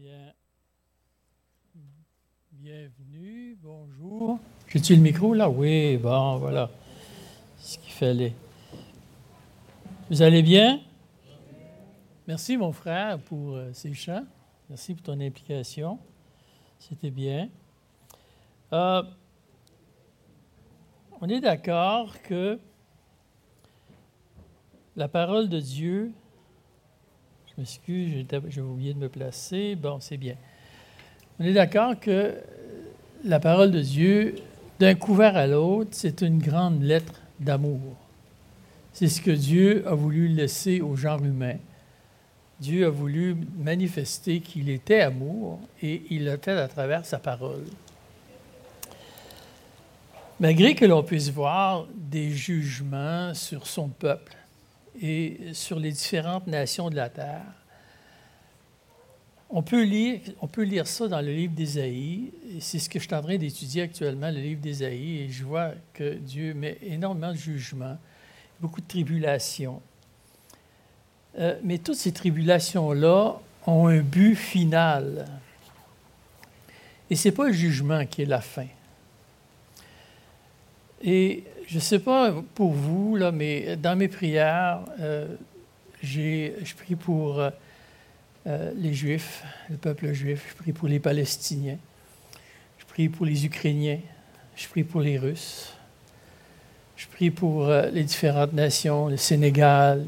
Bien. Bienvenue, bonjour. J'ai-tu le micro là? Oui, bon, voilà. ce qu'il fallait. Vous allez bien? Merci, mon frère, pour euh, ces chants. Merci pour ton implication. C'était bien. Euh, on est d'accord que la parole de Dieu je m'excuse, j'ai oublié de me placer. Bon, c'est bien. On est d'accord que la parole de Dieu, d'un couvert à l'autre, c'est une grande lettre d'amour. C'est ce que Dieu a voulu laisser au genre humain. Dieu a voulu manifester qu'il était amour et il l'a fait à travers sa parole. Malgré que l'on puisse voir des jugements sur son peuple, et sur les différentes nations de la terre. On peut lire, ça dans le livre d'Ésaïe, c'est ce que je suis en train d'étudier actuellement, le livre d'Ésaïe, et je vois que Dieu met énormément de jugements, beaucoup de tribulations. Euh, mais toutes ces tribulations-là ont un but final. Et ce n'est pas le jugement qui est la fin. Et je ne sais pas pour vous, là, mais dans mes prières, euh, je prie pour euh, euh, les Juifs, le peuple juif, je prie pour les Palestiniens, je prie pour les Ukrainiens, je prie pour les Russes, je prie pour les différentes nations, le Sénégal,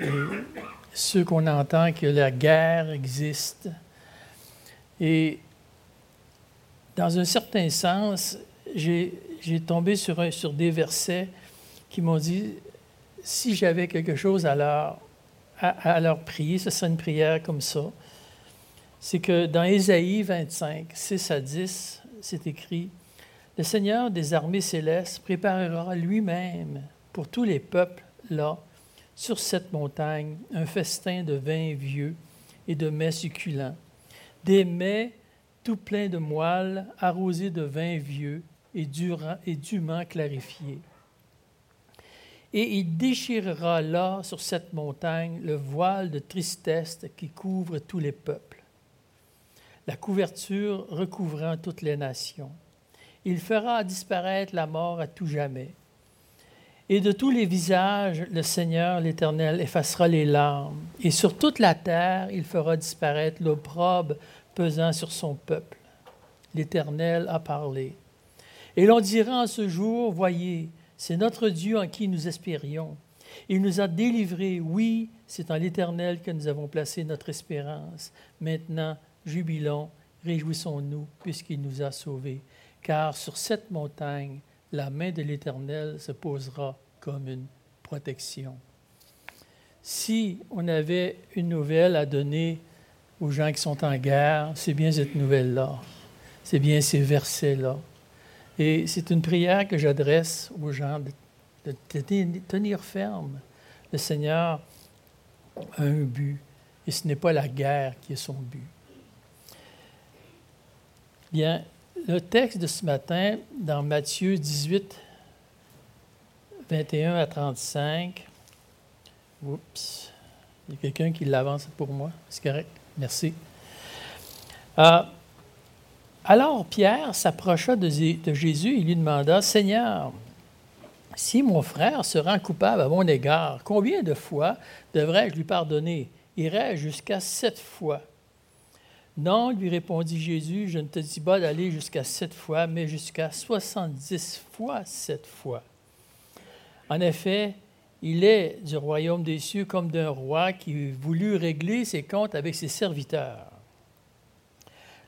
ceux qu'on entend que la guerre existe. Et dans un certain sens, j'ai, j'ai tombé sur, des versets qui m'ont dit, si j'avais quelque chose à leur, prier, ce serait une prière comme ça. C'est que dans Ésaïe 25, 6 à 10, c'est écrit, Le Seigneur des armées célestes préparera lui-même pour tous les peuples là, sur cette montagne, un festin de vin vieux et de mets succulents, des mets tout pleins de moelle, arrosés de vin vieux et, et dûment clarifiés et il déchirera là, sur cette montagne, le voile de tristesse qui couvre tous les peuples, la couverture recouvrant toutes les nations. Il fera disparaître la mort à tout jamais. Et de tous les visages, le Seigneur, l'Éternel, effacera les larmes. Et sur toute la terre, il fera disparaître l'opprobre pesant sur son peuple. L'Éternel a parlé. Et l'on dira en ce jour, voyez, c'est notre Dieu en qui nous espérions. Il nous a délivrés, oui, c'est en l'Éternel que nous avons placé notre espérance. Maintenant, jubilons, réjouissons-nous, puisqu'il nous a sauvés. Car sur cette montagne, la main de l'Éternel se posera comme une protection. Si on avait une nouvelle à donner aux gens qui sont en guerre, c'est bien cette nouvelle-là. C'est bien ces versets-là. Et c'est une prière que j'adresse aux gens de, tenir ferme. Le Seigneur a un but, et ce n'est pas la guerre qui est son but. Bien, le texte de ce matin, dans Matthieu 18, 21 à 35, oups, il y a quelqu'un qui l'avance pour moi, c'est correct, merci. Euh, alors Pierre s'approcha de, Jésus et lui demanda, Seigneur, si mon frère se rend coupable à mon égard, combien de fois devrais-je lui pardonner? Irais-je jusqu'à sept fois Non, lui répondit Jésus, je ne te dis pas d'aller jusqu'à sept fois, mais jusqu'à soixante-dix fois sept fois. En effet, il est du royaume des cieux comme d'un roi qui voulut régler ses comptes avec ses serviteurs.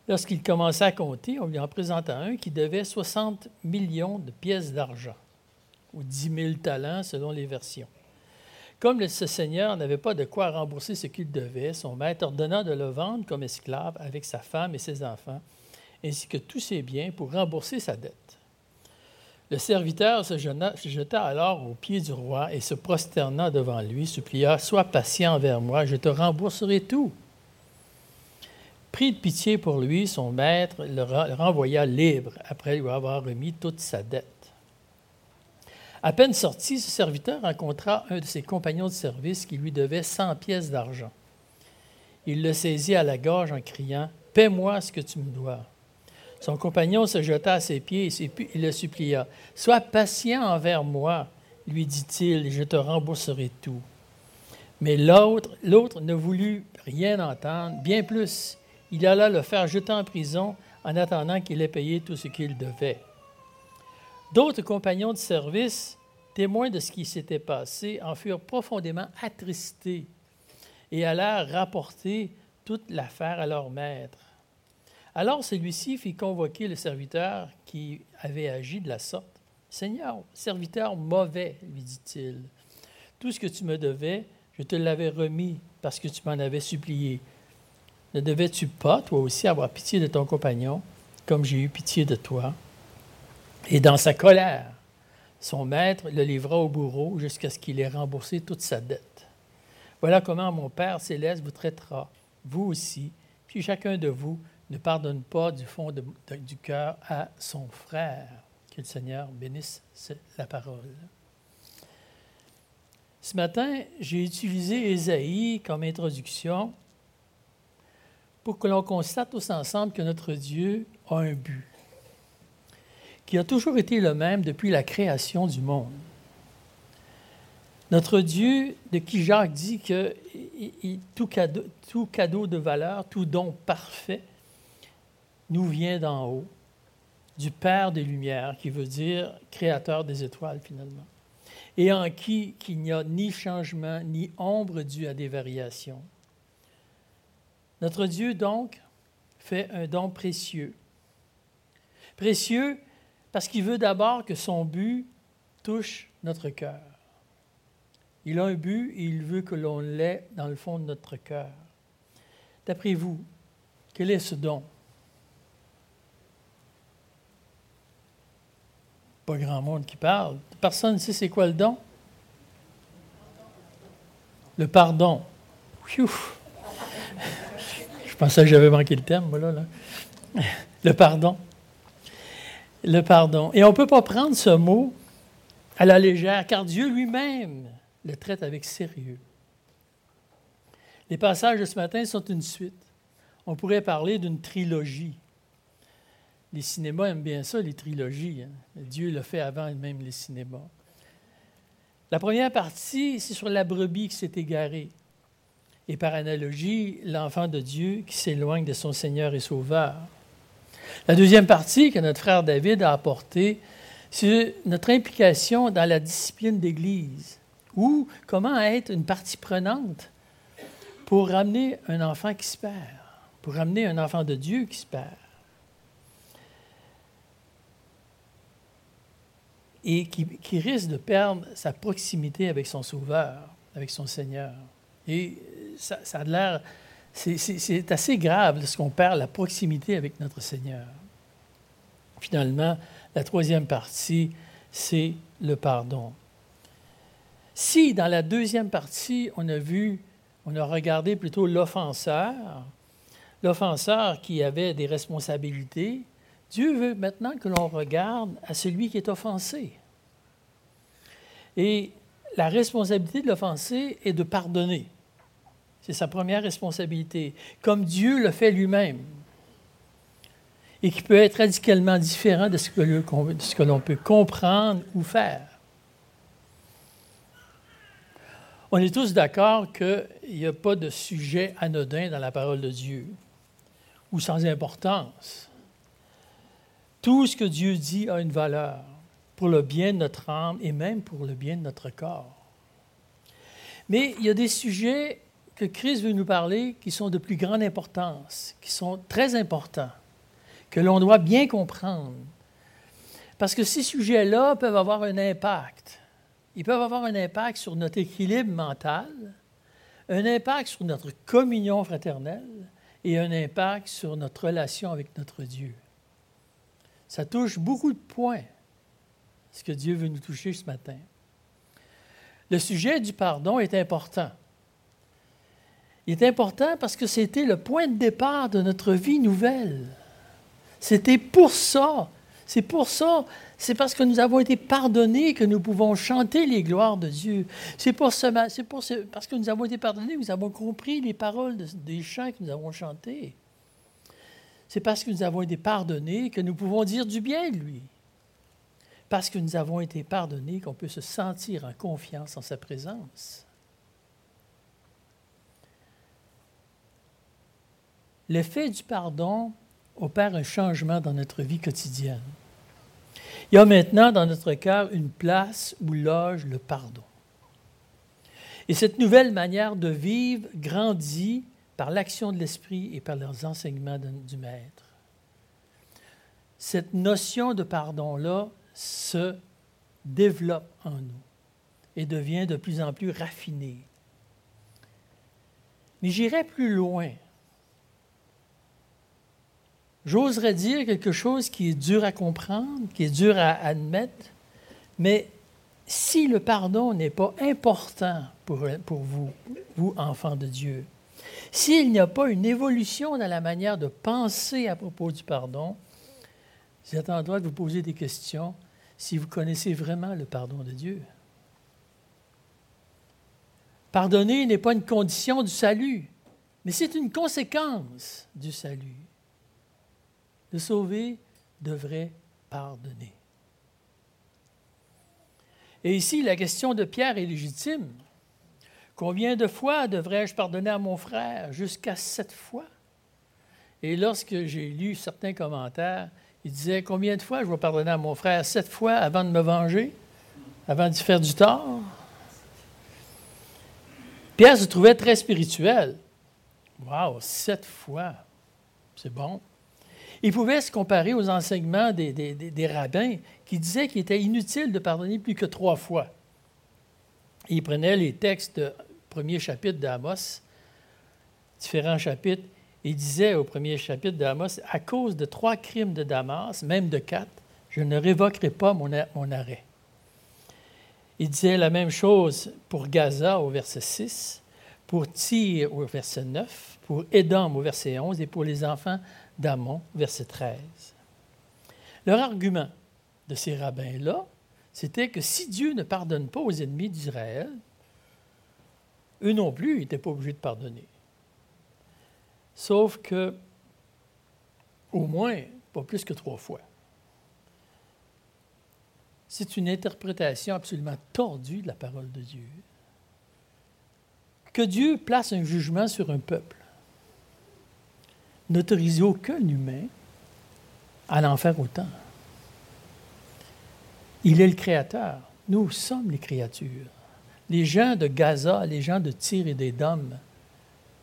Lorsqu'il commença à compter, on lui en présenta un qui devait 60 millions de pièces d'argent, ou 10 000 talents selon les versions. Comme ce seigneur n'avait pas de quoi rembourser ce qu'il devait, son maître ordonna de le vendre comme esclave avec sa femme et ses enfants, ainsi que tous ses biens pour rembourser sa dette. Le serviteur se jeta alors aux pieds du roi et se prosternant devant lui, supplia Sois patient envers moi, je te rembourserai tout. Pris de pitié pour lui, son maître le renvoya libre après lui avoir remis toute sa dette. À peine sorti, ce serviteur rencontra un de ses compagnons de service qui lui devait cent pièces d'argent. Il le saisit à la gorge en criant paie-moi ce que tu me dois. Son compagnon se jeta à ses pieds et le supplia. Sois patient envers moi, lui dit-il, et je te rembourserai tout. Mais l'autre, l'autre ne voulut rien entendre, bien plus. Il alla le faire jeter en prison en attendant qu'il ait payé tout ce qu'il devait. D'autres compagnons de service, témoins de ce qui s'était passé, en furent profondément attristés et allèrent rapporter toute l'affaire à leur maître. Alors celui-ci fit convoquer le serviteur qui avait agi de la sorte. Seigneur, serviteur mauvais, lui dit-il, tout ce que tu me devais, je te l'avais remis parce que tu m'en avais supplié. Ne devais-tu pas, toi aussi, avoir pitié de ton compagnon, comme j'ai eu pitié de toi? Et dans sa colère, son maître le livra au bourreau jusqu'à ce qu'il ait remboursé toute sa dette. Voilà comment mon Père céleste vous traitera, vous aussi, si chacun de vous ne pardonne pas du fond du cœur à son frère. Que le Seigneur bénisse la parole. Ce matin, j'ai utilisé Ésaïe comme introduction pour que l'on constate tous ensemble que notre Dieu a un but, qui a toujours été le même depuis la création du monde. Notre Dieu, de qui Jacques dit que tout cadeau, tout cadeau de valeur, tout don parfait, nous vient d'en haut, du Père des Lumières, qui veut dire créateur des étoiles finalement, et en qui il n'y a ni changement ni ombre due à des variations. Notre Dieu, donc, fait un don précieux. Précieux parce qu'il veut d'abord que son but touche notre cœur. Il a un but et il veut que l'on l'ait dans le fond de notre cœur. D'après vous, quel est ce don? Pas grand monde qui parle. Personne ne sait c'est quoi le don? Le pardon. Je pensais que j'avais manqué le thème, voilà. Là. Le pardon. Le pardon. Et on ne peut pas prendre ce mot à la légère, car Dieu lui-même le traite avec sérieux. Les passages de ce matin sont une suite. On pourrait parler d'une trilogie. Les cinémas aiment bien ça, les trilogies. Hein. Dieu l'a fait avant même les cinémas. La première partie, c'est sur la brebis qui s'est égarée. Et par analogie, l'enfant de Dieu qui s'éloigne de son Seigneur et Sauveur. La deuxième partie que notre frère David a apportée, c'est notre implication dans la discipline d'Église, ou comment être une partie prenante pour ramener un enfant qui se perd, pour ramener un enfant de Dieu qui se perd. et qui, risque de perdre sa proximité avec son Sauveur, avec son Seigneur. Et ça, a l'air, c'est assez grave lorsqu'on perd la proximité avec notre Seigneur. Finalement, la troisième partie, c'est le pardon. Si dans la deuxième partie, on a vu, on a regardé plutôt l'offenseur, l'offenseur qui avait des responsabilités, Dieu veut maintenant que l'on regarde à celui qui est offensé. Et la responsabilité de l'offensé est de pardonner. C'est sa première responsabilité, comme Dieu le fait lui-même, et qui peut être radicalement différent de ce que l'on peut comprendre ou faire. On est tous d'accord qu'il n'y a pas de sujet anodin dans la parole de Dieu ou sans importance. Tout ce que Dieu dit a une valeur pour le bien de notre âme et même pour le bien de notre corps. Mais il y a des sujets que Christ veut nous parler qui sont de plus grande importance, qui sont très importants, que l'on doit bien comprendre. Parce que ces sujets-là peuvent avoir un impact. Ils peuvent avoir un impact sur notre équilibre mental, un impact sur notre communion fraternelle et un impact sur notre relation avec notre Dieu. Ça touche beaucoup de points, ce que Dieu veut nous toucher ce matin. Le sujet du pardon est important. Il est important parce que c'était le point de départ de notre vie nouvelle. C'était pour ça. C'est pour ça. C'est parce que nous avons été pardonnés que nous pouvons chanter les gloires de Dieu. C'est pour ça, c'est pour parce que nous avons été pardonnés, nous avons compris les paroles des chants que nous avons chantés. c'est parce que nous avons été pardonnés que nous pouvons dire du bien de lui. Parce que nous avons été pardonnés qu'on peut se sentir en confiance en sa présence. L'effet du pardon opère un changement dans notre vie quotidienne. Il y a maintenant dans notre cœur une place où loge le pardon. Et cette nouvelle manière de vivre grandit par l'action de l'Esprit et par les enseignements du Maître. Cette notion de pardon-là se développe en nous et devient de plus en plus raffinée. Mais j'irai plus loin. J'oserais dire quelque chose qui est dur à comprendre, qui est dur à admettre, mais si le pardon n'est pas important pour, vous, vous, enfants de Dieu, s'il n'y a pas une évolution dans la manière de penser à propos du pardon, vous êtes en droit de vous poser des questions si vous connaissez vraiment le pardon de Dieu. Pardonner n'est pas une condition du salut, mais c'est une conséquence du salut. Le sauver devrait pardonner. Et ici, la question de Pierre est légitime. Combien de fois devrais-je pardonner à mon frère? Jusqu'à sept fois. Et lorsque j'ai lu certains commentaires, ils disaient Combien de fois je vais pardonner à mon frère? Sept fois avant de me venger? Avant d'y faire du tort? Pierre se trouvait très spirituel. Waouh, sept fois C'est bon. Il pouvait se comparer aux enseignements des, rabbins qui disaient qu'il était inutile de pardonner plus que trois fois. il prenait les textes premier chapitre d'Amos, différents chapitres, il disait au premier chapitre d'Amos, à cause de trois crimes de Damas, même de quatre, je ne révoquerai pas mon, mon arrêt. Il disait la même chose pour Gaza au verset 6, pour Tyr au verset 9, pour Édom au verset 11 et pour les enfants d'Amon, verset 13. Leur argument de ces rabbins-là, c'était que si Dieu ne pardonne pas aux ennemis d'Israël, eux non plus n'étaient pas obligés de pardonner. Sauf que, au moins, pas plus que trois fois. C'est une interprétation absolument tordue de la parole de Dieu. Que Dieu place un jugement sur un peuple n'autorise aucun humain à en faire autant. Il est le Créateur. Nous sommes les créatures. Les gens de Gaza, les gens de Tyr et d'Édom,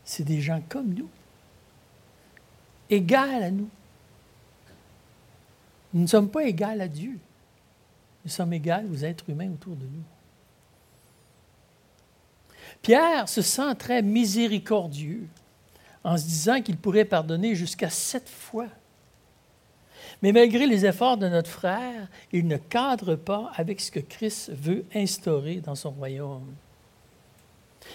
c'est des gens comme nous, égaux à nous. Nous ne sommes pas égaux à Dieu. Nous sommes égaux aux êtres humains autour de nous. Pierre se sent très miséricordieux en se disant qu'il pourrait pardonner jusqu'à sept fois. Mais malgré les efforts de notre frère, il ne cadre pas avec ce que Christ veut instaurer dans son royaume.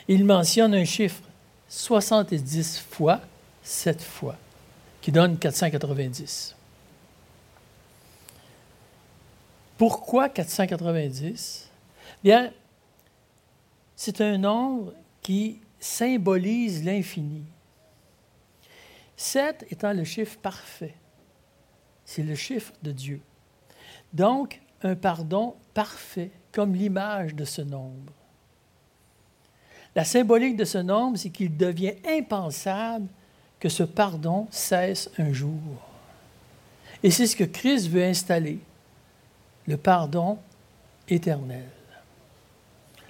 Il mentionne un chiffre, 70 fois, 7 fois, qui donne 490. Pourquoi 490? Bien, c'est un nombre qui symbolise l'infini. 7 étant le chiffre parfait. C'est le chiffre de Dieu. Donc, un pardon parfait, comme l'image de ce nombre. La symbolique de ce nombre, c'est qu'il devient impensable que ce pardon cesse un jour. Et c'est ce que Christ veut installer, le pardon éternel.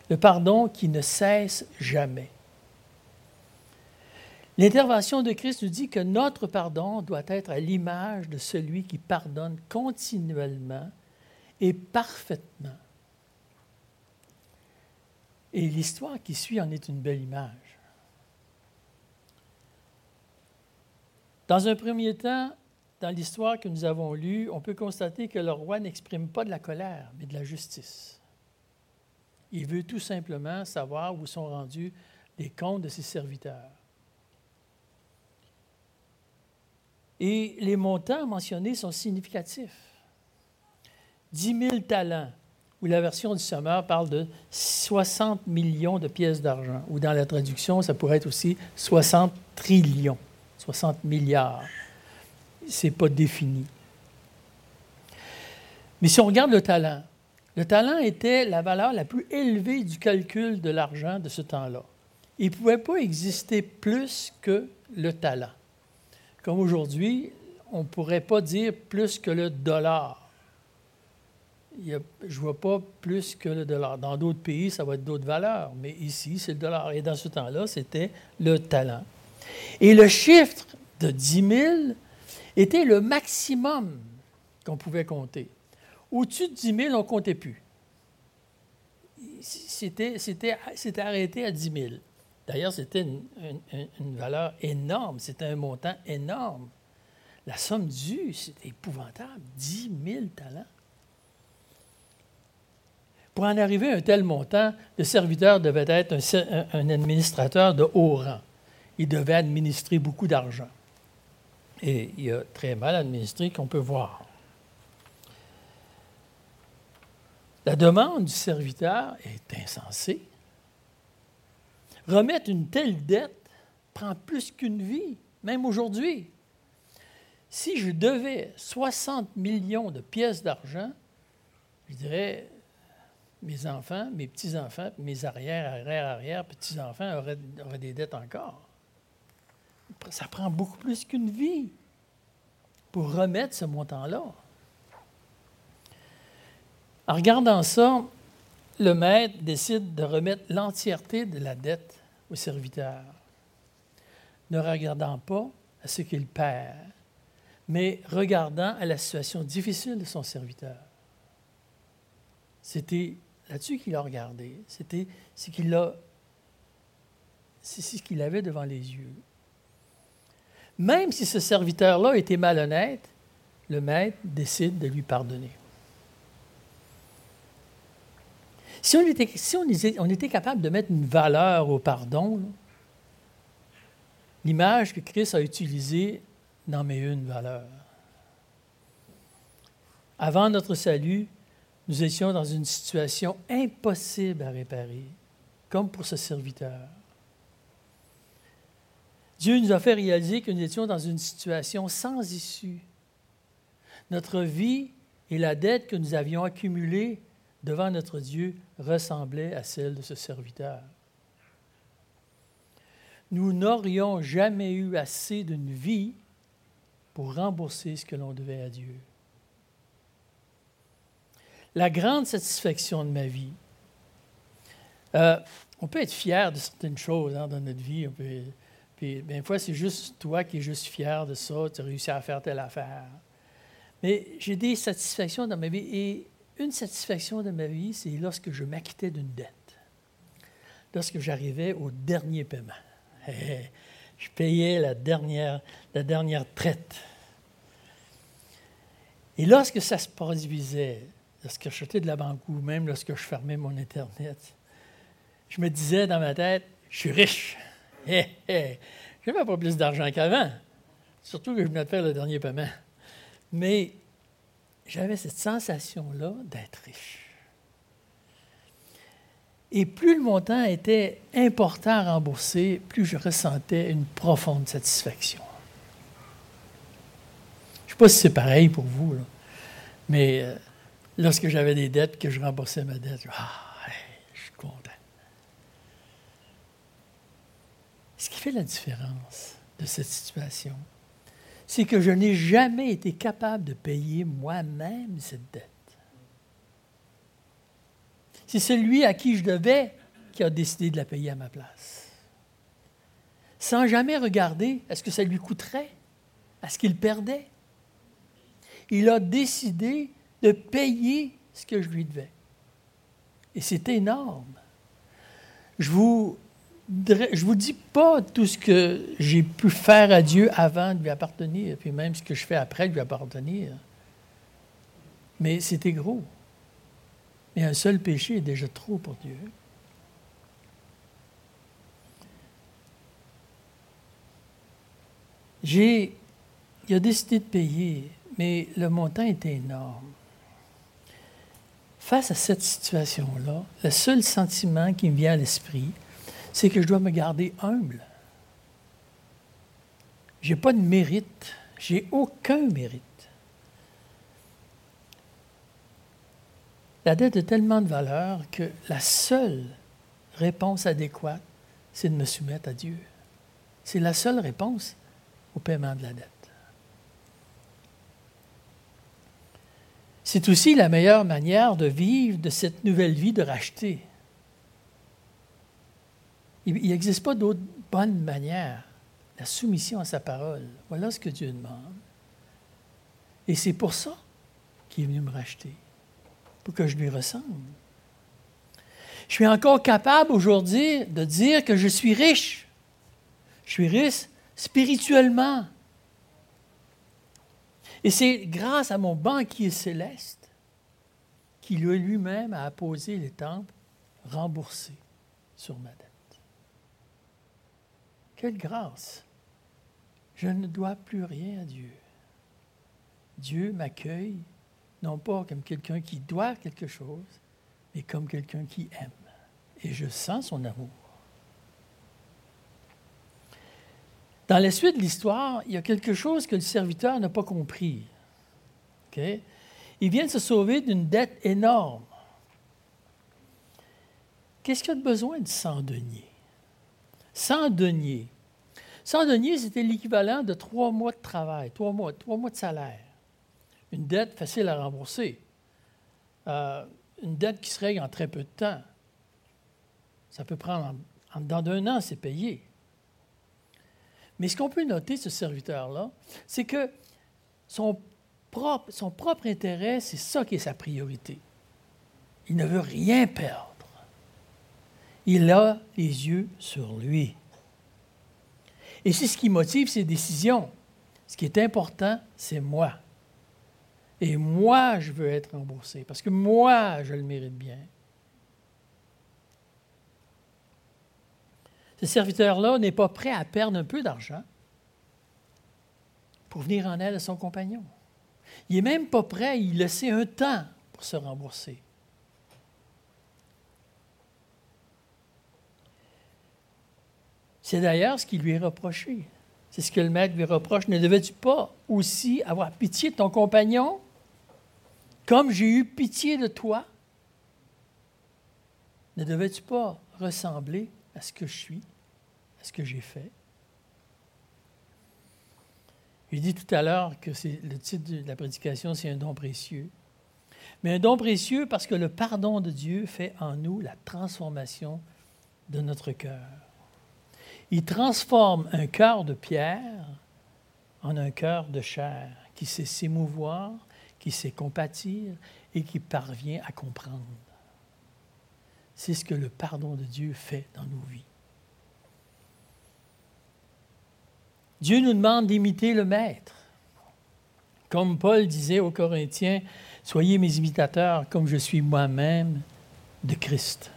Le pardon qui ne cesse jamais. L'intervention de Christ nous dit que notre pardon doit être à l'image de celui qui pardonne continuellement et parfaitement. Et l'histoire qui suit en est une belle image. Dans un premier temps, dans l'histoire que nous avons lue, on peut constater que le roi n'exprime pas de la colère, mais de la justice. Il veut tout simplement savoir où sont rendus les comptes de ses serviteurs. Et les montants mentionnés sont significatifs. 10 000 talents, où la version du Sommeur parle de 60 millions de pièces d'argent, ou dans la traduction, ça pourrait être aussi 60 trillions, 60 milliards. c'est pas défini. Mais si on regarde le talent, le talent était la valeur la plus élevée du calcul de l'argent de ce temps-là. Il ne pouvait pas exister plus que le talent. Comme aujourd'hui, on ne pourrait pas dire plus que le dollar. je ne vois pas plus que le dollar. Dans d'autres pays, ça va être d'autres valeurs, mais ici, c'est le dollar. Et dans ce temps-là, c'était le talent. Et le chiffre de 10 000 était le maximum qu'on pouvait compter. Au-dessus de 10 000, on ne comptait plus. C'était, arrêté à 10 000. D'ailleurs, c'était une, valeur énorme, c'était un montant énorme. La somme due, c'était épouvantable, 10 000 talents. Pour en arriver à un tel montant, le serviteur devait être un administrateur de haut rang. Il devait administrer beaucoup d'argent. Et il a très mal administré, qu'on peut voir. La demande du serviteur est insensée. Remettre une telle dette prend plus qu'une vie, même aujourd'hui. Si je devais 60 millions de pièces d'argent, je dirais, mes enfants, mes petits-enfants, mes arrière, arrière, arrière, petits-enfants auraient, auraient des dettes encore. Ça prend beaucoup plus qu'une vie pour remettre ce montant-là. En regardant ça, le maître décide de remettre l'entièreté de la dette au serviteur, ne regardant pas à ce qu'il perd, mais regardant à la situation difficile de son serviteur. C'était là-dessus qu'il a regardé. C'était ce qu'il a, ce qu'il avait devant les yeux. Même si ce serviteur-là était malhonnête, le maître décide de lui pardonner. Si on était, capable de mettre une valeur au pardon, l'image que Christ a utilisée n'en met une valeur. Avant notre salut, nous étions dans une situation impossible à réparer, comme pour ce serviteur. Dieu nous a fait réaliser que nous étions dans une situation sans issue. Notre vie et la dette que nous avions accumulée devant notre Dieu ressemblait à celle de ce serviteur. Nous n'aurions jamais eu assez d'une vie pour rembourser ce que l'on devait à Dieu. La grande satisfaction de ma vie, euh, on peut être fier de certaines choses hein, dans notre vie. On peut, puis, bien, fois, c'est juste toi qui es juste fier de ça, tu as réussi à faire telle affaire. Mais j'ai des satisfactions dans ma vie. Et une satisfaction de ma vie, c'est lorsque je m'acquittais d'une dette. Lorsque j'arrivais au dernier paiement. Je payais la dernière, la dernière traite. Et lorsque ça se produisait, lorsque j'achetais de la banque ou même lorsque je fermais mon Internet, je me disais dans ma tête, je suis riche. Hé, hé, je n'avais pas plus d'argent qu'avant, surtout que je venais de faire le dernier paiement. Mais j'avais cette sensation-là d'être riche. Et plus le montant était important à rembourser, plus je ressentais une profonde satisfaction. Je ne sais pas si c'est pareil pour vous, mais euh, lorsque j'avais des dettes, que je remboursais ma dette, ah, je suis content. Ce qui fait la différence de cette situation, c'est que je n'ai jamais été capable de payer moi-même cette dette. C'est celui à qui je devais qui a décidé de la payer à ma place. Sans jamais regarder à ce que ça lui coûterait, à ce qu'il perdait. Il a décidé de payer ce que je lui devais. Et c'est énorme. Je vous je ne vous dis pas tout ce que j'ai pu faire à Dieu avant de lui appartenir, puis même ce que je fais après de lui appartenir. Mais c'était gros. Mais un seul péché est déjà trop pour Dieu. J'ai, il a décidé de payer, mais le montant était énorme. Face à cette situation-là, le seul sentiment qui me vient à l'esprit, c'est que je dois me garder humble. Je n'ai pas de mérite, J'ai aucun mérite. La dette a tellement de valeur que la seule réponse adéquate, c'est de me soumettre à Dieu. C'est la seule réponse au paiement de la dette. C'est aussi la meilleure manière de vivre de cette nouvelle vie de racheter. Il n'existe pas d'autre bonne manière. La soumission à sa parole. Voilà ce que Dieu demande. Et c'est pour ça qu'il est venu me racheter, pour que je lui ressemble. Je suis encore capable aujourd'hui de dire que je suis riche. Je suis riche spirituellement. Et c'est grâce à mon banquier céleste qui lui-même a apposé les temples remboursés sur ma dette. Quelle grâce! Je ne dois plus rien à Dieu. Dieu m'accueille, non pas comme quelqu'un qui doit quelque chose, mais comme quelqu'un qui aime. Et je sens son amour. Dans la suite de l'histoire, il y a quelque chose que le serviteur n'a pas compris. Il vient de se sauver d'une dette énorme. Qu'est-ce qu'il a besoin de 100 deniers? 100 deniers. 100 deniers, c'était l'équivalent de trois mois de travail, trois mois, trois mois de salaire. Une dette facile à rembourser. Euh, une dette qui se règle en très peu de temps. Ça peut prendre en, dedans d'un an, c'est payé. Mais ce qu'on peut noter, ce serviteur-là, c'est que son propre intérêt, c'est ça qui est sa priorité. Il ne veut rien perdre. Il a les yeux sur lui. Et c'est ce qui motive ses décisions. Ce qui est important, c'est moi. Et moi, je veux être remboursé parce que moi, je le mérite bien. Ce serviteur-là n'est pas prêt à perdre un peu d'argent pour venir en aide à son compagnon. Il n'est même pas prêt à y laisser un temps pour se rembourser. C'est d'ailleurs ce qui lui est reproché. C'est ce que le maître lui reproche. Ne devais-tu pas aussi avoir pitié de ton compagnon? Comme j'ai eu pitié de toi? Ne devais-tu pas ressembler à ce que je suis, à ce que j'ai fait? J'ai dit tout à l'heure que le titre de la prédication, c'est un don précieux. Mais un don précieux parce que le pardon de Dieu fait en nous la transformation de notre cœur. Il transforme un cœur de pierre en un cœur de chair qui sait s'émouvoir, qui sait compatir et qui parvient à comprendre. C'est ce que le pardon de Dieu fait dans nos vies. Dieu nous demande d'imiter le Maître. Comme Paul disait aux Corinthiens, Soyez mes imitateurs comme je suis moi-même de Christ.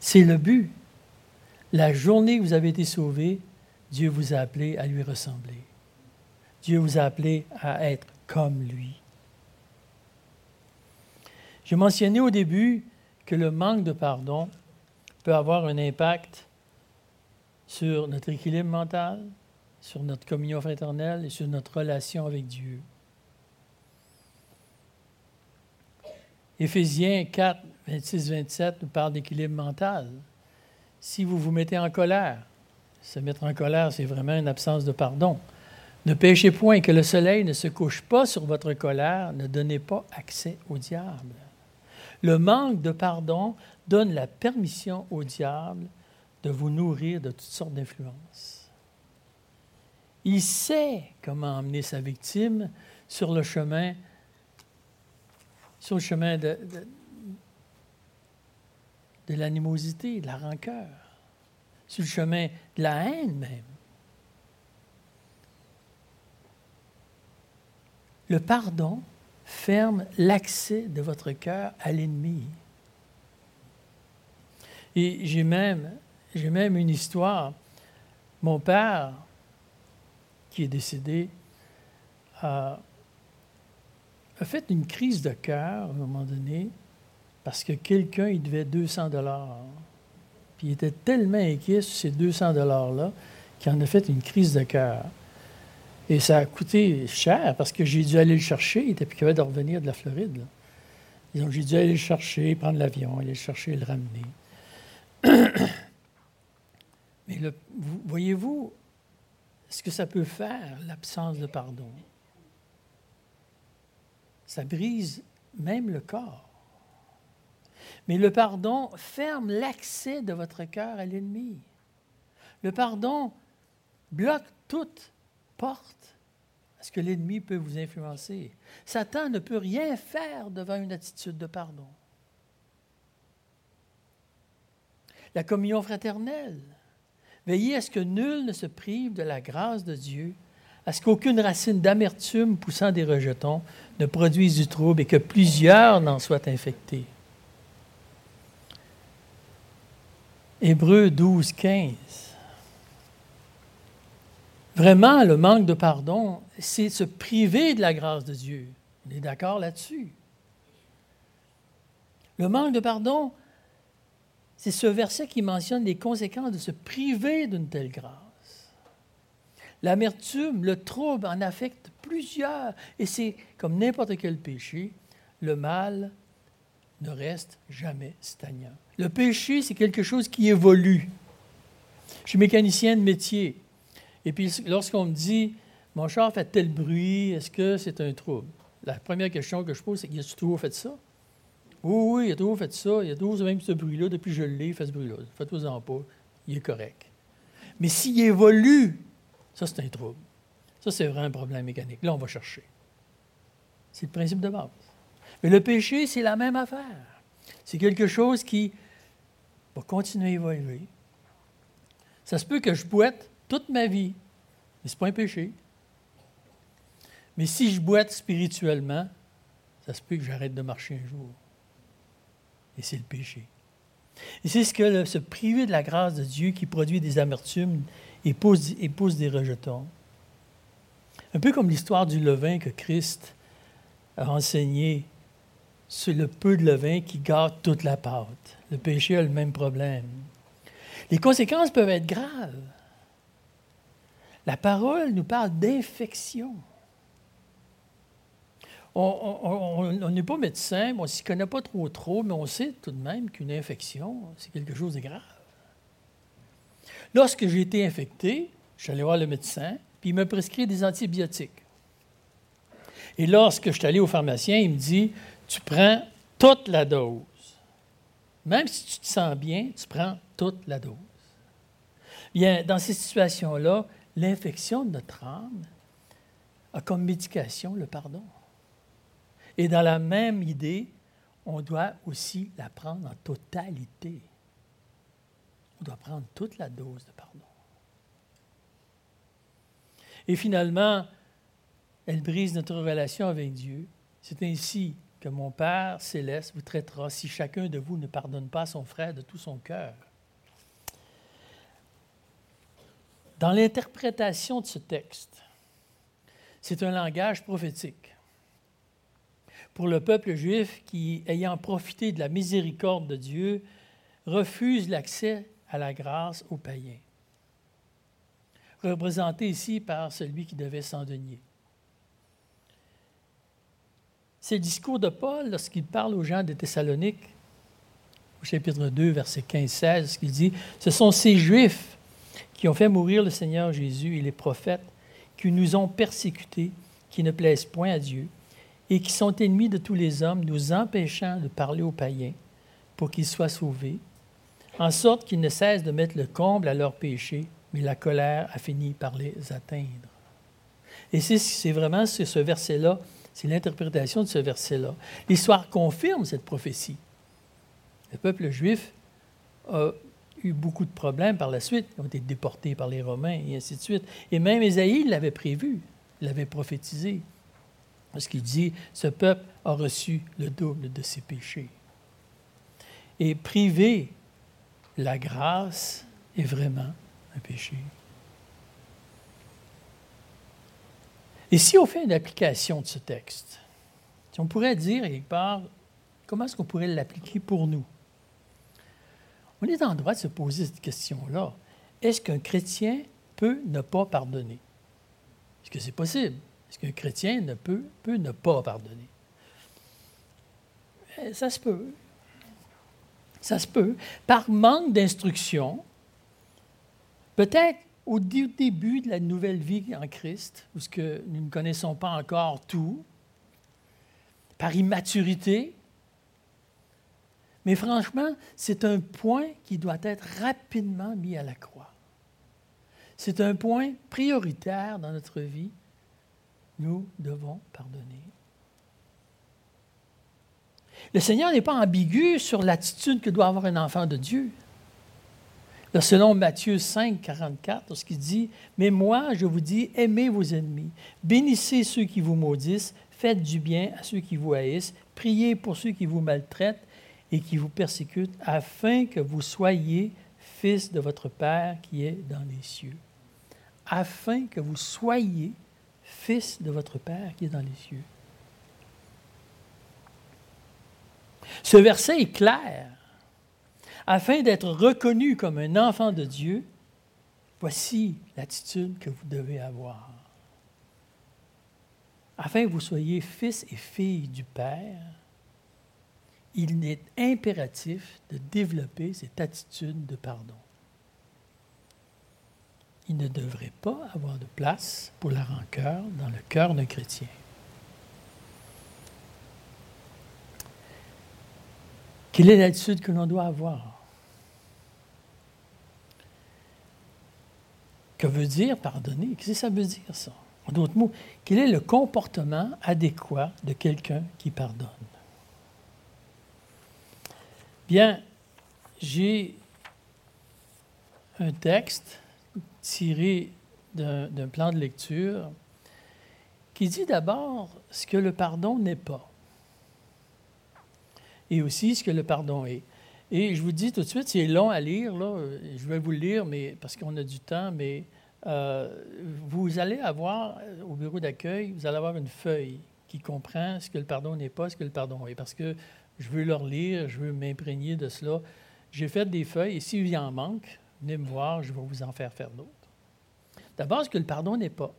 C'est le but. La journée que vous avez été sauvés, Dieu vous a appelé à lui ressembler. Dieu vous a appelé à être comme lui. J'ai mentionné au début que le manque de pardon peut avoir un impact sur notre équilibre mental, sur notre communion fraternelle et sur notre relation avec Dieu. Éphésiens 4, 26, 27 nous parle d'équilibre mental si vous vous mettez en colère. Se mettre en colère, c'est vraiment une absence de pardon. Ne péchez point que le soleil ne se couche pas sur votre colère, ne donnez pas accès au diable. Le manque de pardon donne la permission au diable de vous nourrir de toutes sortes d'influences. Il sait comment emmener sa victime sur le chemin, sur chemin de l'animosité, de la rancœur, sur le chemin de la haine même. Le pardon ferme l'accès de votre cœur à l'ennemi. Et j'ai même, une histoire. Mon père, qui est décédé, a, a fait une crise de cœur à un moment donné parce que quelqu'un, il devait 200 dollars. Puis il était tellement inquiet sur ces 200 dollars-là qui en a fait une crise de cœur. Et ça a coûté cher parce que j'ai dû aller le chercher. Il était plus capable de revenir de la Floride. Donc j'ai dû aller le chercher, prendre l'avion, aller le chercher et le ramener. Mais voyez-vous ce que ça peut faire, l'absence de pardon? Ça brise même le corps. Mais le pardon ferme l'accès de votre cœur à l'ennemi. Le pardon bloque toute porte à ce que l'ennemi peut vous influencer. Satan ne peut rien faire devant une attitude de pardon. La communion fraternelle. Veillez à ce que nul ne se prive de la grâce de Dieu, à ce qu'aucune racine d'amertume poussant des rejetons ne produise du trouble et que plusieurs n'en soient infectés. Hébreux 12, 15. Vraiment, le manque de pardon, c'est se priver de la grâce de Dieu. On est d'accord là-dessus? Le manque de pardon, c'est ce verset qui mentionne les conséquences de se priver d'une telle grâce. L'amertume, le trouble en affecte plusieurs. Et c'est comme n'importe quel péché, le mal ne reste jamais stagnant. Le péché, c'est quelque chose qui évolue. Je suis mécanicien de métier. Et puis, lorsqu'on me dit, mon char fait tel bruit, est-ce que c'est un trouble? La première question que je pose, c'est, y a-tu toujours fait ça? Oui, oui, il a toujours fait ça. Il a toujours même ce bruit-là. Depuis je l'ai, il fait ce bruit-là. Faites-vous-en pas. Il est correct. Mais s'il évolue, ça, c'est un trouble. Ça, c'est vraiment un problème mécanique. Là, on va chercher. C'est le principe de base. Mais le péché, c'est la même affaire. C'est quelque chose qui va continuer à évoluer. Ça se peut que je boite toute ma vie. Mais ce n'est pas un péché. Mais si je boite spirituellement, ça se peut que j'arrête de marcher un jour. Et c'est le péché. Et c'est ce que se priver de la grâce de Dieu qui produit des amertumes et et pousse des rejetons. Un peu comme l'histoire du levain que Christ a enseigné sur le peu de levain qui gâte toute la pâte. Le péché a le même problème. Les conséquences peuvent être graves. La parole nous parle d'infection. On n'est pas médecin, on ne s'y connaît pas trop trop, mais on sait tout de même qu'une infection, c'est quelque chose de grave. Lorsque j'ai été infecté, je suis allé voir le médecin, puis il m'a prescrit des antibiotiques. Et lorsque je suis allé au pharmacien, il me dit Tu prends toute la dose. Même si tu te sens bien, tu prends toute la dose. Bien, dans ces situations-là, l'infection de notre âme a comme médication le pardon. Et dans la même idée, on doit aussi la prendre en totalité. On doit prendre toute la dose de pardon. Et finalement, elle brise notre relation avec Dieu. C'est ainsi que mon Père céleste vous traitera si chacun de vous ne pardonne pas son frère de tout son cœur. Dans l'interprétation de ce texte, c'est un langage prophétique. Pour le peuple juif qui, ayant profité de la miséricorde de Dieu, refuse l'accès à la grâce aux païens, représenté ici par celui qui devait s'endenier. C'est le discours de Paul lorsqu'il parle aux gens de Thessalonique, au chapitre 2, verset 15-16, qu'il dit Ce sont ces Juifs qui ont fait mourir le Seigneur Jésus et les prophètes, qui nous ont persécutés, qui ne plaisent point à Dieu, et qui sont ennemis de tous les hommes, nous empêchant de parler aux païens pour qu'ils soient sauvés, en sorte qu'ils ne cessent de mettre le comble à leurs péchés, mais la colère a fini par les atteindre. Et c'est vraiment ce verset-là, c'est l'interprétation de ce verset-là. L'histoire confirme cette prophétie. Le peuple juif a eu beaucoup de problèmes par la suite. Ils ont été déportés par les Romains et ainsi de suite. Et même Ésaïe l'avait prévu, l'avait prophétisé. Parce qu'il dit, ce peuple a reçu le double de ses péchés. Et priver la grâce est vraiment un péché. Et si on fait une application de ce texte, si on pourrait dire quelque part, comment est-ce qu'on pourrait l'appliquer pour nous? On est en droit de se poser cette question-là. Est-ce qu'un chrétien peut ne pas pardonner? Est-ce que c'est possible? Est-ce qu'un chrétien ne peut, peut ne pas pardonner? Eh, ça se peut. Ça se peut. Par manque d'instruction, peut-être au début de la nouvelle vie en Christ, où nous ne connaissons pas encore tout, par immaturité, mais franchement, c'est un point qui doit être rapidement mis à la croix. C'est un point prioritaire dans notre vie. Nous devons pardonner. Le Seigneur n'est pas ambigu sur l'attitude que doit avoir un enfant de Dieu. Selon Matthieu 5, 44, lorsqu'il dit Mais moi, je vous dis, aimez vos ennemis, bénissez ceux qui vous maudissent, faites du bien à ceux qui vous haïssent, priez pour ceux qui vous maltraitent et qui vous persécutent, afin que vous soyez fils de votre Père qui est dans les cieux. Afin que vous soyez fils de votre Père qui est dans les cieux. Ce verset est clair. Afin d'être reconnu comme un enfant de Dieu, voici l'attitude que vous devez avoir. Afin que vous soyez fils et filles du Père, il est impératif de développer cette attitude de pardon. Il ne devrait pas avoir de place pour la rancœur dans le cœur d'un chrétien. Quelle est l'attitude que l'on doit avoir? Que veut dire pardonner? Qu'est-ce que ça veut dire, ça? En d'autres mots, quel est le comportement adéquat de quelqu'un qui pardonne? Bien, j'ai un texte tiré d'un plan de lecture qui dit d'abord ce que le pardon n'est pas et aussi ce que le pardon est. Et je vous dis tout de suite, c'est long à lire, là. je vais vous le lire mais, parce qu'on a du temps, mais euh, vous allez avoir au bureau d'accueil, vous allez avoir une feuille qui comprend ce que le pardon n'est pas, ce que le pardon est. Parce que je veux leur lire, je veux m'imprégner de cela. J'ai fait des feuilles et s'il y en manque, venez me voir, je vais vous en faire faire d'autres. D'abord, ce que le pardon n'est pas.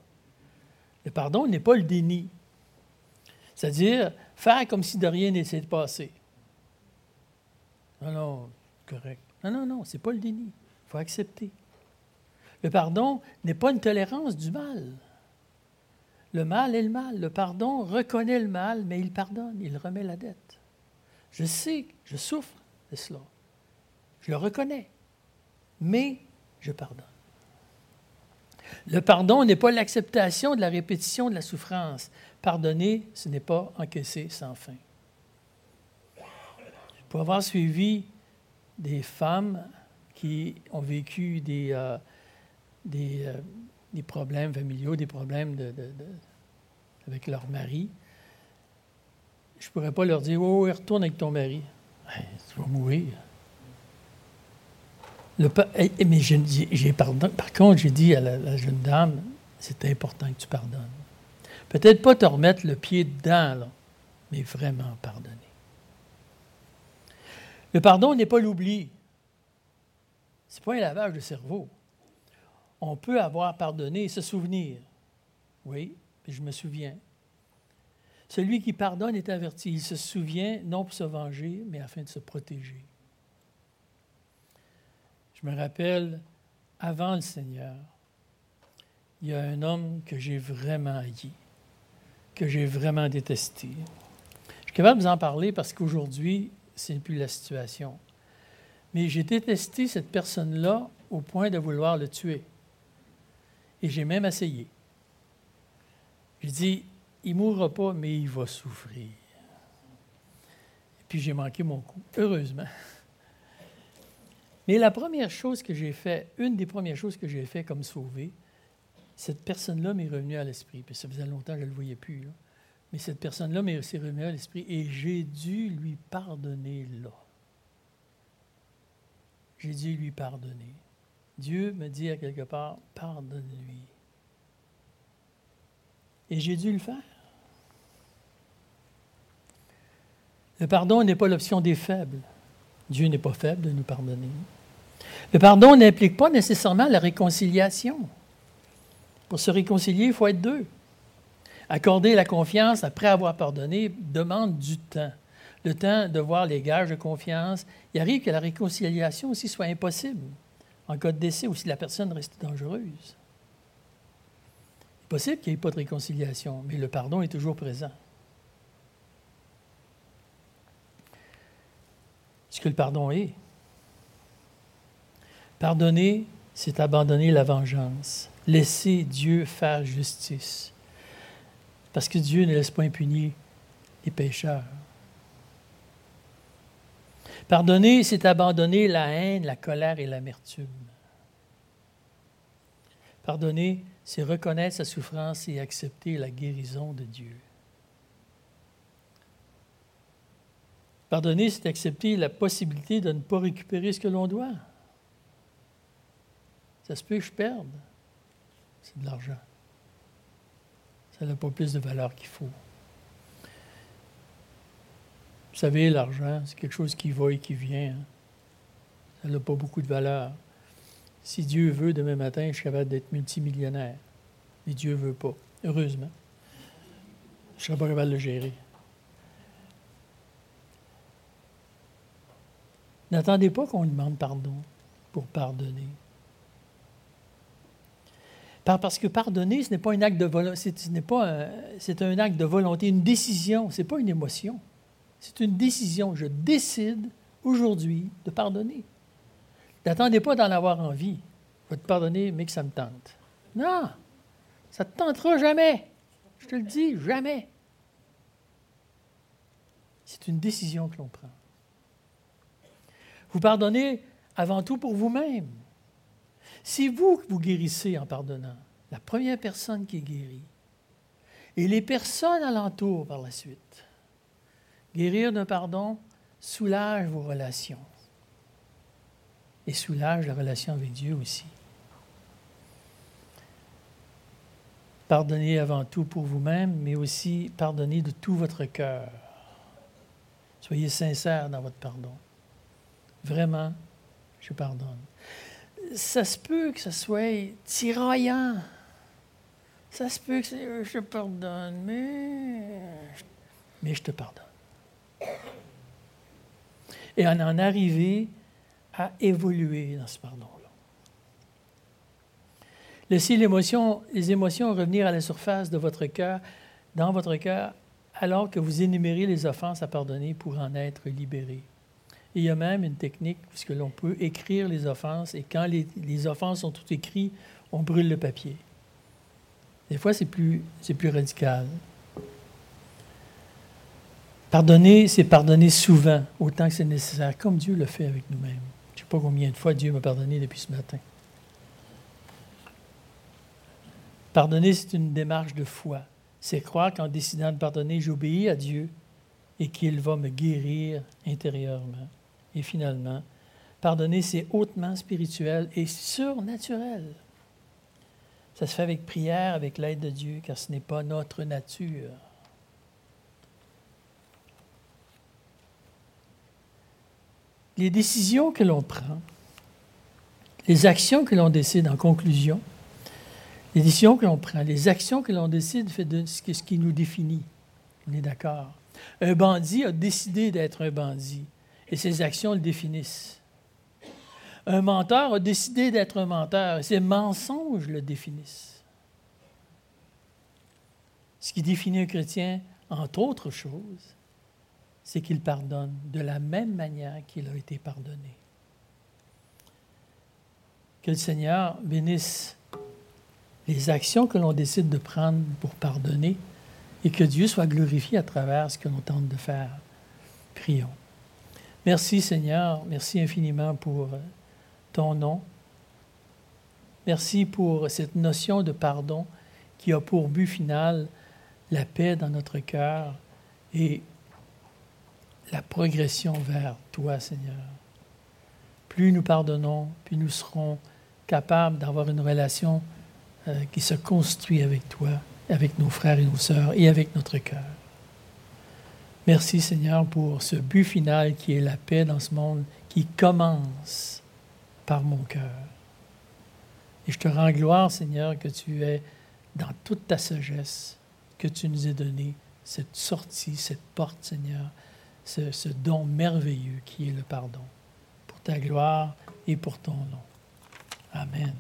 Le pardon n'est pas le déni. C'est-à-dire faire comme si de rien n'était passé. Non, non, correct. Non, non, non, ce n'est pas le déni. Il faut accepter. Le pardon n'est pas une tolérance du mal. Le mal est le mal. Le pardon reconnaît le mal, mais il pardonne, il remet la dette. Je sais, je souffre de cela. Je le reconnais. Mais je pardonne. Le pardon n'est pas l'acceptation de la répétition de la souffrance. Pardonner, ce n'est pas encaisser sans fin. Pour avoir suivi des femmes qui ont vécu des, euh, euh, des, problèmes familiaux, des problèmes avec leur mari, je ne pourrais pas leur dire Oh, retourne avec ton mari. tu vas mourir. mais j'ai pardon. Par contre, j'ai dit à la, jeune dame c'est important que tu pardonnes. Peut-être pas te remettre le pied dedans, mais vraiment pardonner. Le pardon n'est pas l'oubli. Ce n'est pas un lavage de cerveau. On peut avoir pardonné et se souvenir. Oui, je me souviens. Celui qui pardonne est averti. Il se souvient non pour se venger, mais afin de se protéger. Je me rappelle, avant le Seigneur, il y a un homme que j'ai vraiment haï, que j'ai vraiment détesté. Je suis capable de vous en parler parce qu'aujourd'hui, ce n'est plus la situation. Mais j'ai détesté cette personne-là au point de vouloir le tuer. Et j'ai même essayé. J'ai dit, il ne mourra pas, mais il va souffrir. Et puis j'ai manqué mon coup, heureusement. Mais la première chose que j'ai fait, une des premières choses que j'ai fait comme sauver, cette personne-là m'est revenue à l'esprit. Puis ça faisait longtemps que je ne le voyais plus. Mais cette personne-là m'est aussi revenue à l'esprit et j'ai dû lui pardonner là. J'ai dû lui pardonner. Dieu me dit à quelque part, pardonne-lui. Et j'ai dû le faire. Le pardon n'est pas l'option des faibles. Dieu n'est pas faible de nous pardonner. Le pardon n'implique pas nécessairement la réconciliation. Pour se réconcilier, il faut être deux. Accorder la confiance après avoir pardonné demande du temps. Le temps de voir les gages de confiance. Il arrive que la réconciliation aussi soit impossible en cas de décès ou si la personne reste dangereuse. C'est possible qu'il n'y ait pas de réconciliation, mais le pardon est toujours présent. Ce que le pardon est. Pardonner, c'est abandonner la vengeance, laisser Dieu faire justice. Parce que Dieu ne laisse pas impunis les pécheurs. Pardonner, c'est abandonner la haine, la colère et l'amertume. Pardonner, c'est reconnaître sa souffrance et accepter la guérison de Dieu. Pardonner, c'est accepter la possibilité de ne pas récupérer ce que l'on doit. Ça se peut que je perde. C'est de l'argent. Ça n'a pas plus de valeur qu'il faut. Vous savez, l'argent, c'est quelque chose qui va et qui vient. Hein. Ça n'a pas beaucoup de valeur. Si Dieu veut, demain matin, je suis capable d'être multimillionnaire. Mais Dieu ne veut pas. Heureusement. Je ne serai pas capable de le gérer. N'attendez pas qu'on demande pardon pour pardonner. Parce que pardonner, ce n'est pas un acte de volonté, pas c'est un acte de volonté, une décision, ce n'est pas une émotion. C'est une décision. Je décide aujourd'hui de pardonner. N'attendez pas d'en avoir envie. Je vais te pardonner, mais que ça me tente. Non, ça ne te tentera jamais. Je te le dis, jamais. C'est une décision que l'on prend. Vous pardonnez avant tout pour vous-même. Si vous vous guérissez en pardonnant, la première personne qui est guérie, et les personnes alentour par la suite, guérir d'un pardon soulage vos relations et soulage la relation avec Dieu aussi. Pardonnez avant tout pour vous-même, mais aussi pardonnez de tout votre cœur. Soyez sincère dans votre pardon. Vraiment, je pardonne. Ça se peut que ce soit tiraillant. Ça se peut que je pardonne, mais, je te pardonne. Et on en arriver à évoluer dans ce pardon-là. Laissez les émotions revenir à la surface de votre cœur, dans votre cœur, alors que vous énumérez les offenses à pardonner pour en être libéré. Il y a même une technique puisque l'on peut écrire les offenses et quand les, offenses sont toutes écrites, on brûle le papier. Des fois, c'est plus, c'est plus radical. Pardonner, c'est pardonner souvent, autant que c'est nécessaire, comme Dieu le fait avec nous-mêmes. Je ne sais pas combien de fois Dieu m'a pardonné depuis ce matin. Pardonner, c'est une démarche de foi. C'est croire qu'en décidant de pardonner, j'obéis à Dieu et qu'il va me guérir intérieurement. Et finalement, pardonner, c'est hautement spirituel et surnaturel. Ça se fait avec prière, avec l'aide de Dieu, car ce n'est pas notre nature. les décisions que l'on prend, les actions que l'on décide en conclusion, les décisions que l'on prend, les actions que l'on décide, fait de ce qui nous définit. On est d'accord. Un bandit a décidé d'être un bandit et ses actions le définissent. Un menteur a décidé d'être un menteur et ses mensonges le définissent. Ce qui définit un chrétien, entre autres choses, c'est qu'il pardonne de la même manière qu'il a été pardonné. Que le Seigneur bénisse les actions que l'on décide de prendre pour pardonner et que Dieu soit glorifié à travers ce que l'on tente de faire. Prions. Merci Seigneur, merci infiniment pour euh, ton nom. Merci pour cette notion de pardon qui a pour but final la paix dans notre cœur et la progression vers toi, Seigneur. Plus nous pardonnons, plus nous serons capables d'avoir une relation euh, qui se construit avec toi, avec nos frères et nos sœurs et avec notre cœur. Merci, Seigneur, pour ce but final qui est la paix dans ce monde qui commence par mon cœur. Et je te rends gloire, Seigneur, que tu es dans toute ta sagesse, que tu nous aies donné cette sortie, cette porte, Seigneur, ce don merveilleux qui est le pardon, pour ta gloire et pour ton nom. Amen.